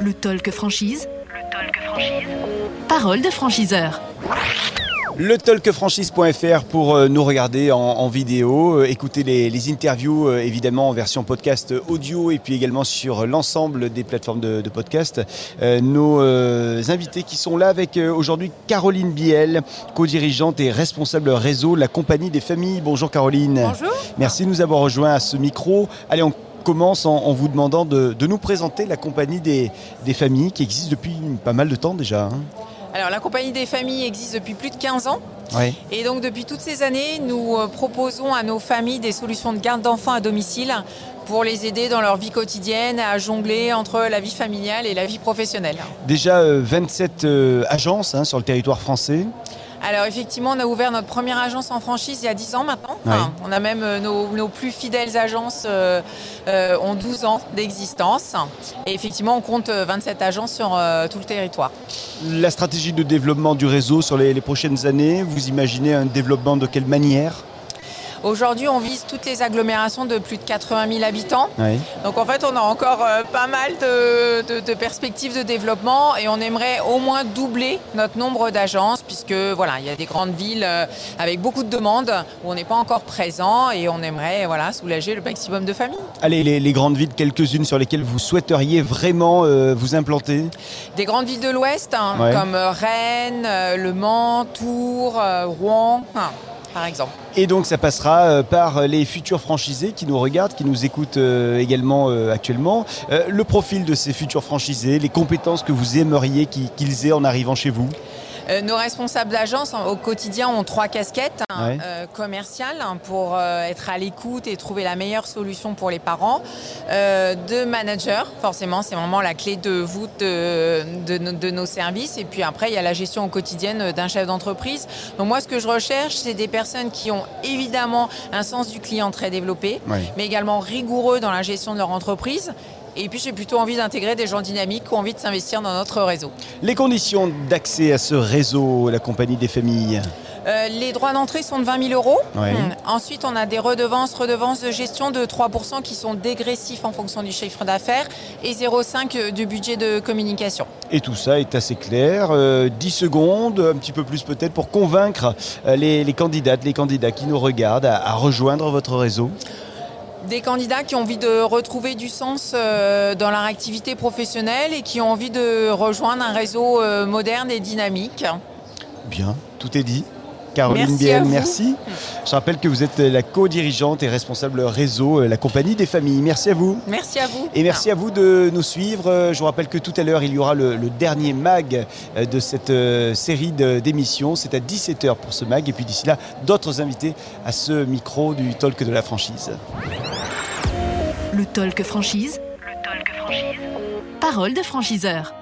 Le talk franchise. Le talk franchise. Parole de franchiseur. Le talkfranchise.fr pour euh, nous regarder en, vidéo, euh, écouter les, interviews euh, évidemment en version podcast audio et puis également sur l'ensemble des plateformes de, podcast. nos invités qui sont là avec aujourd'hui Caroline Biel, co-dirigeante et responsable réseau La Compagnie des Familles. Bonjour Caroline. Bonjour. Merci de nous avoir rejoints à ce micro. Allez, on commence en, vous demandant de, nous présenter la Compagnie des, Familles qui existe depuis pas mal de temps déjà. Hein. Alors la compagnie des familles existe depuis plus de 15 ans. Et donc depuis toutes ces années, nous euh, proposons à nos familles des solutions de garde d'enfants à domicile pour les aider dans leur vie quotidienne à jongler entre la vie familiale et la vie professionnelle. Déjà 27 euh, euh, agences hein, sur le territoire français. Alors effectivement, on a ouvert notre première agence en franchise il y a 10 ans maintenant. on a même euh, nos, plus fidèles agences euh, euh, ont 12 ans d'existence. Et effectivement, on compte 27 agences sur tout le territoire. La stratégie de développement du réseau sur les prochaines années, vous imaginez un développement de quelle manière? Aujourd'hui, on vise toutes les agglomérations de plus de 80 000 habitants. Donc en fait, on a encore euh, pas mal de, perspectives de développement et on aimerait au moins doubler notre nombre d'agences puisque voilà, il y a des grandes villes euh, avec beaucoup de demandes où on n'est pas encore présent et on aimerait voilà, soulager le maximum de familles. Allez, les, grandes villes, quelques-unes sur lesquelles vous souhaiteriez vraiment euh, vous implanter? Des grandes villes de l'Ouest hein, comme Rennes, Le Mans, Tours, Rouen. Hein par exemple. Et donc ça passera euh, par les futurs franchisés qui nous regardent, qui nous écoutent euh, également euh, actuellement. Le profil de ces futurs franchisés, les compétences que vous aimeriez qu'ils aient en arrivant chez vous? Euh, nos responsables d'agence au quotidien ont trois casquettes hein, euh, commerciales hein, pour euh, être à l'écoute et trouver la meilleure solution pour les parents. de manager, forcément, c'est vraiment la clé de voûte de, de, nos services. Et puis après, il y a la gestion au quotidien d'un chef d'entreprise. Donc moi, ce que je recherche, c'est des personnes qui ont évidemment un sens du client très développé, mais également rigoureux dans la gestion de leur entreprise et puis j'ai plutôt envie d'intégrer des gens dynamiques qui ont envie de s'investir dans notre réseau. Les conditions d'accès à ce réseau, la compagnie des familles? Euh, les droits d'entrée sont de 20 000 euros. Hum. Ensuite, on a des redevances, redevances de gestion de 3% qui sont dégressifs en fonction du chiffre d'affaires et 0,5 du budget de communication. Et tout ça est assez clair. 10 euh, secondes, un petit peu plus peut-être, pour convaincre euh, les, candidates, les candidats qui nous regardent à rejoindre votre réseau des candidats qui ont envie de retrouver du sens euh, dans leur activité professionnelle et qui ont envie de rejoindre un réseau euh, moderne et dynamique. Bien, tout est dit. Caroline Biel, merci. Je rappelle que vous êtes la co-dirigeante et responsable réseau, euh, la compagnie des familles. Merci à vous. Merci à vous. Et merci à vous de nous suivre. Je vous rappelle que tout à l'heure, il y aura le, dernier mag euh, de cette euh, série d'émissions. C'est à 17h pour ce mag. Et puis d'ici là, d'autres invités à ce micro du Talk de la franchise. Le Talk franchise. Le Talk franchise. Parole de franchiseur.